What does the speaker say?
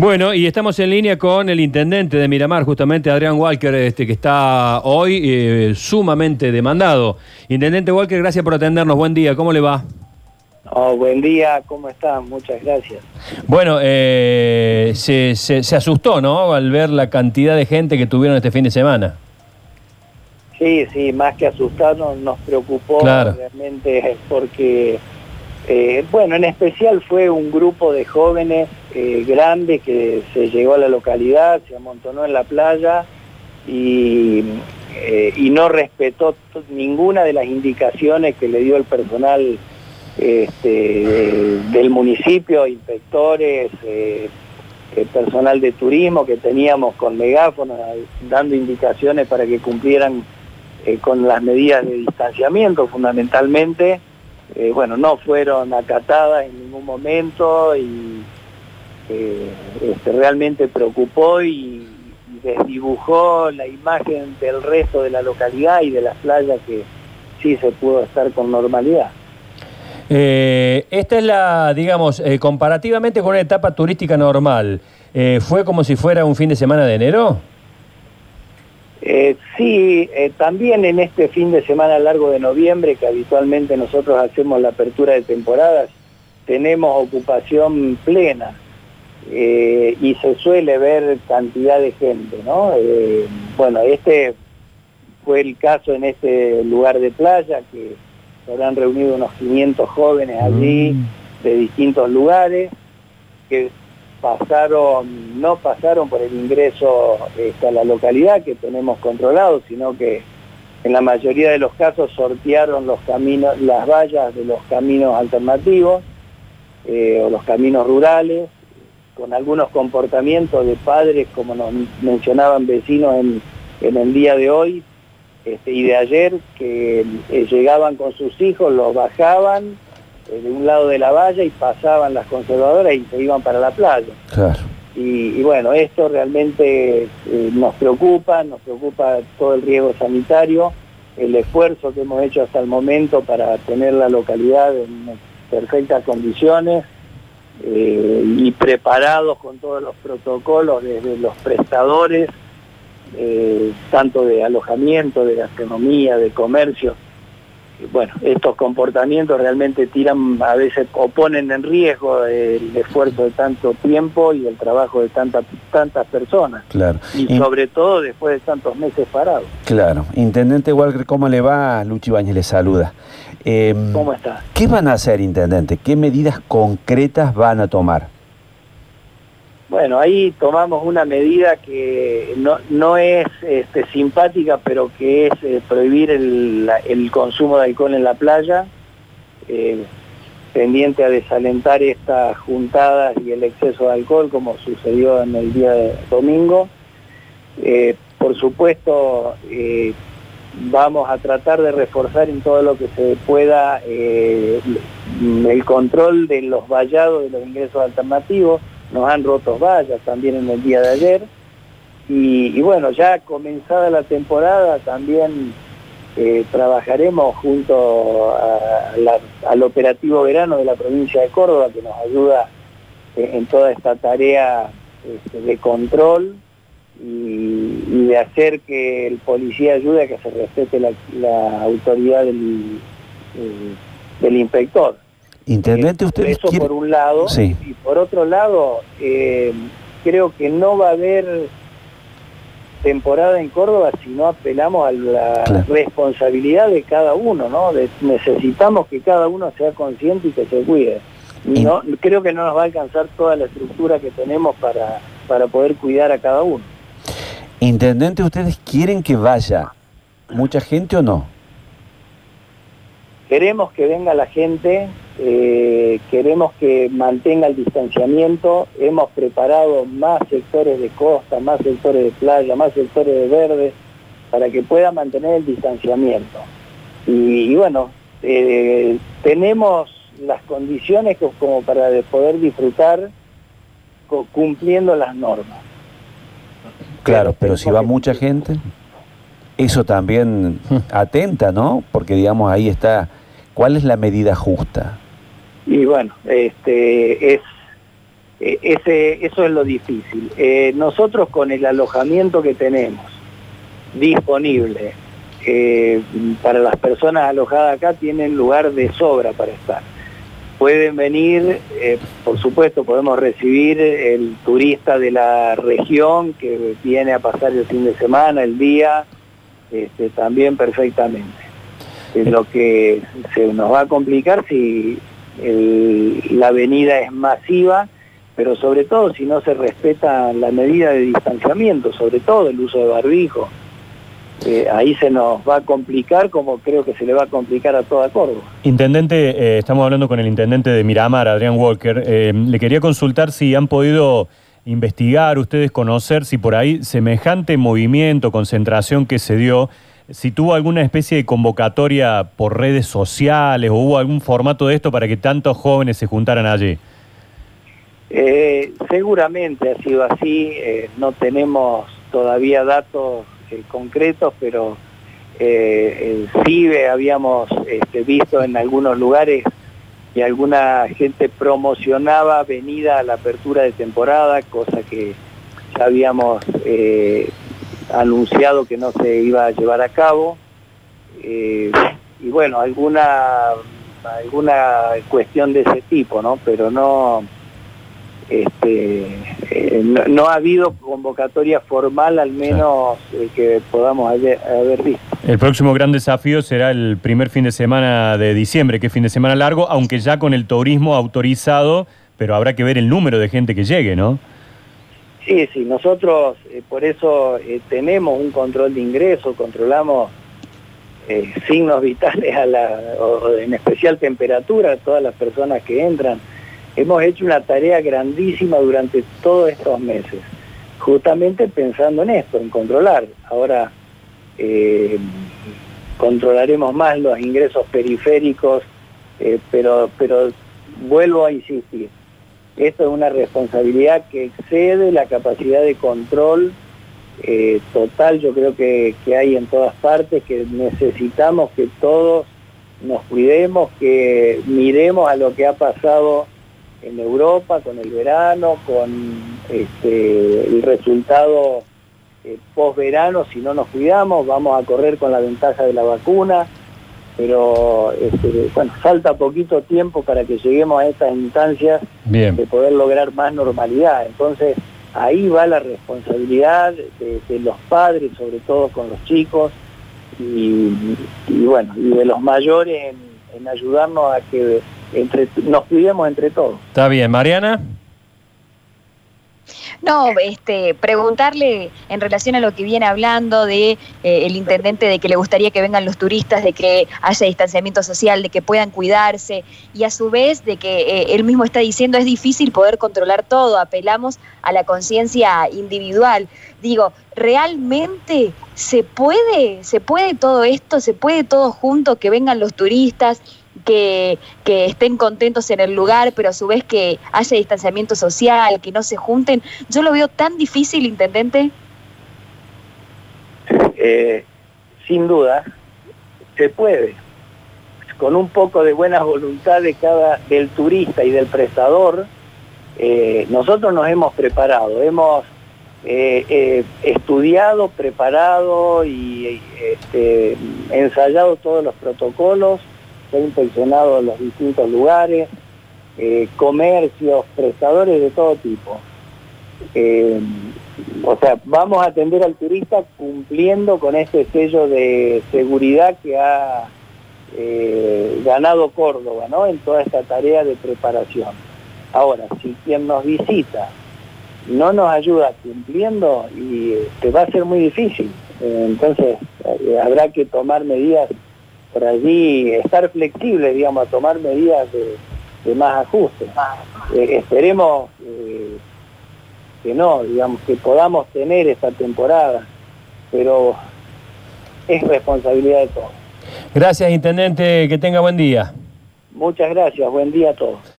Bueno, y estamos en línea con el intendente de Miramar, justamente Adrián Walker, este, que está hoy eh, sumamente demandado. Intendente Walker, gracias por atendernos. Buen día, ¿cómo le va? Oh, buen día, ¿cómo están? Muchas gracias. Bueno, eh, se, se, asustó, ¿no? Al ver la cantidad de gente que tuvieron este fin de semana. Sí, sí, más que asustarnos, nos preocupó realmente porque eh, bueno, en especial fue un grupo de jóvenes eh, grandes que se llegó a la localidad, se amontonó en la playa y, eh, no respetó ninguna de las indicaciones que le dio el personal este, del municipio, inspectores, personal de turismo que teníamos con megáfonos dando indicaciones para que cumplieran con las medidas de distanciamiento fundamentalmente. Eh, bueno, no fueron acatadas en ningún momento y eh, este, realmente preocupó y, desdibujó la imagen del resto de la localidad y de las playas que sí se pudo estar con normalidad. Eh, esta es la, digamos, comparativamente con una etapa turística normal, ¿fue como si fuera un fin de semana de enero? Eh, sí, eh, también en este fin de semana largo de noviembre, que habitualmente nosotros hacemos la apertura de temporadas, tenemos ocupación plena eh, y se suele ver cantidad de gente, ¿no? bueno, este fue el caso en este lugar de playa, que se habrán reunido unos 500 jóvenes allí mm. de distintos lugares, que pasaron, no pasaron por el ingreso este, a la localidad que tenemos controlado, sino que en la mayoría de los casos sortearon los caminos, las vallas de los caminos alternativos eh, o los caminos rurales, con algunos comportamientos de padres, como nos mencionaban vecinos en, el día de hoy este, y de ayer, que eh, llegaban con sus hijos, los bajaban, eh, de un lado de la valla y pasaban las conservadoras y se iban para la playa. Y, bueno, esto realmente eh, nos preocupa, nos preocupa todo el riesgo sanitario, el esfuerzo que hemos hecho hasta el momento para tener la localidad en perfectas condiciones eh, y preparados con todos los protocolos desde los prestadores, tanto de alojamiento, de gastronomía, de comercio, bueno, estos comportamientos realmente tiran, a veces o ponen en riesgo el esfuerzo de tanto tiempo y el trabajo de tantas tantas personas. Claro. Y, sobre todo después de tantos meses parados. Claro. Intendente Walker, ¿cómo le va? Luchi Bañez le saluda. Em, ¿Cómo está? ¿Qué van a hacer, Intendente? ¿Qué medidas concretas van a tomar? Bueno, ahí tomamos una medida que no, es este, simpática, pero que es eh, prohibir el, consumo de alcohol en la playa, eh, pendiente a desalentar estas juntadas y el exceso de alcohol, como sucedió en el día de domingo. Eh, por supuesto, vamos a tratar de reforzar en todo lo que se pueda el control de los vallados de los ingresos alternativos, nos han roto vallas también en el día de ayer. Y, bueno, ya comenzada la temporada también eh, trabajaremos junto al operativo verano de la provincia de Córdoba que nos ayuda eh, en toda esta tarea este, de control y, de hacer que el policía ayude a que se respete la, autoridad del, eh, del inspector. Intendente, usted Eso por un lado. Sí. Y por otro lado, eh, creo que no va a haber temporada en Córdoba si no apelamos a la responsabilidad de cada uno, ¿no? necesitamos que cada uno sea consciente y que se cuide. No, creo que no nos va a alcanzar toda la estructura que tenemos para, para poder cuidar a cada uno. Intendente, ¿ustedes quieren que vaya mucha gente o no? Queremos que venga la gente, eh, queremos que mantenga el distanciamiento, hemos preparado más sectores de costa, más sectores de playa, más sectores de verde, para que pueda mantener el distanciamiento. Y, bueno, eh, tenemos las condiciones como para poder disfrutar cumpliendo las normas. Claro, pero si va mucha gente, eso también atenta, ¿no? Porque digamos ahí está ¿Cuál es la medida justa? Y bueno, este, es eh, ese, eso es lo difícil. Eh, nosotros con el alojamiento que tenemos disponible eh, para las personas alojadas acá tienen lugar de sobra para estar. Pueden venir, por supuesto podemos recibir el turista de la región que viene a pasar el fin de semana, el día, este, también perfectamente. lo que se nos va a complicar si la avenida es masiva, pero sobre todo si no se respeta la medida de distanciamiento, sobre todo el uso de barbijo. Eh, ahí se nos va a complicar como creo que se le va a complicar a toda Córdoba. Intendente, eh, estamos hablando con el intendente de Miramar, Adrián Walker. Eh, le quería consultar si han podido investigar, ustedes conocer si por ahí semejante movimiento, concentración que se dio, si tuvo alguna especie de convocatoria por redes sociales o hubo algún formato de esto para que tantos jóvenes se juntaran allí. Eh, seguramente ha sido así, no tenemos todavía datos eh, concretos, pero sí habíamos este, visto en algunos lugares que alguna gente promocionaba venida a la apertura de temporada, cosa que ya habíamos anunciado que no se iba a llevar a cabo. y bueno, alguna, alguna cuestión de ese tipo, ¿no? Pero no este, eh, no, ha habido convocatoria formal, al menos eh, que podamos haber, visto. El próximo gran desafío será el primer fin de semana de diciembre, que es fin de semana largo, aunque ya con el turismo autorizado, pero habrá que ver el número de gente que llegue, ¿no? Sí, sí, nosotros eh, por eso tenemos un control de ingreso, controlamos signos vitales, a la, en especial temperatura, a todas las personas que entran hemos hecho una tarea grandísima durante todos estos meses, justamente pensando en esto, en controlar. Ahora eh, controlaremos más los ingresos periféricos, eh, pero, pero vuelvo a insistir, esto es una responsabilidad que excede la capacidad de control eh, total, yo creo que, que hay en todas partes, que necesitamos que todos nos cuidemos, que miremos a lo que ha pasado en Europa con el verano, con este, el resultado eh, post-verano, si no nos cuidamos, vamos a correr con la ventaja de la vacuna, pero este, bueno, falta poquito tiempo para que lleguemos a estas instancias de poder lograr más normalidad. Entonces, ahí va la responsabilidad de, los padres, sobre todo con los chicos, y, bueno, y de los mayores en ayudarnos a que entre, nos cuidemos entre todos. Está bien, Mariana. No, este, preguntarle en relación a lo que viene hablando de eh, el intendente de que le gustaría que vengan los turistas, de que haya distanciamiento social, de que puedan cuidarse y a su vez de que eh, él mismo está diciendo es difícil poder controlar todo, apelamos a la conciencia individual. Digo, ¿realmente se puede, se puede todo esto, se puede todo junto, que vengan los turistas? Que, estén contentos en el lugar, pero a su vez que haya distanciamiento social, que no se junten. Yo lo veo tan difícil, intendente. Eh, sin duda, se puede. Con un poco de buena voluntad de cada, del turista y del prestador, eh, nosotros nos hemos preparado, hemos eh, estudiado, preparado y este, ensayado todos los protocolos se ha inspeccionado en los distintos lugares, eh, comercios, prestadores de todo tipo. Eh, o sea, vamos a atender al turista cumpliendo con este sello de seguridad que ha eh, ganado Córdoba, ¿no? En toda esta tarea de preparación. Ahora, si quien nos visita no nos ayuda cumpliendo, y te va a ser muy difícil. entonces, habrá que tomar medidas por allí estar flexible, digamos, a tomar medidas de, más ajuste. Eh, esperemos eh, que no, digamos, que podamos tener esta temporada, pero es responsabilidad de todos. Gracias, Intendente, que tenga buen día. Muchas gracias, buen día a todos.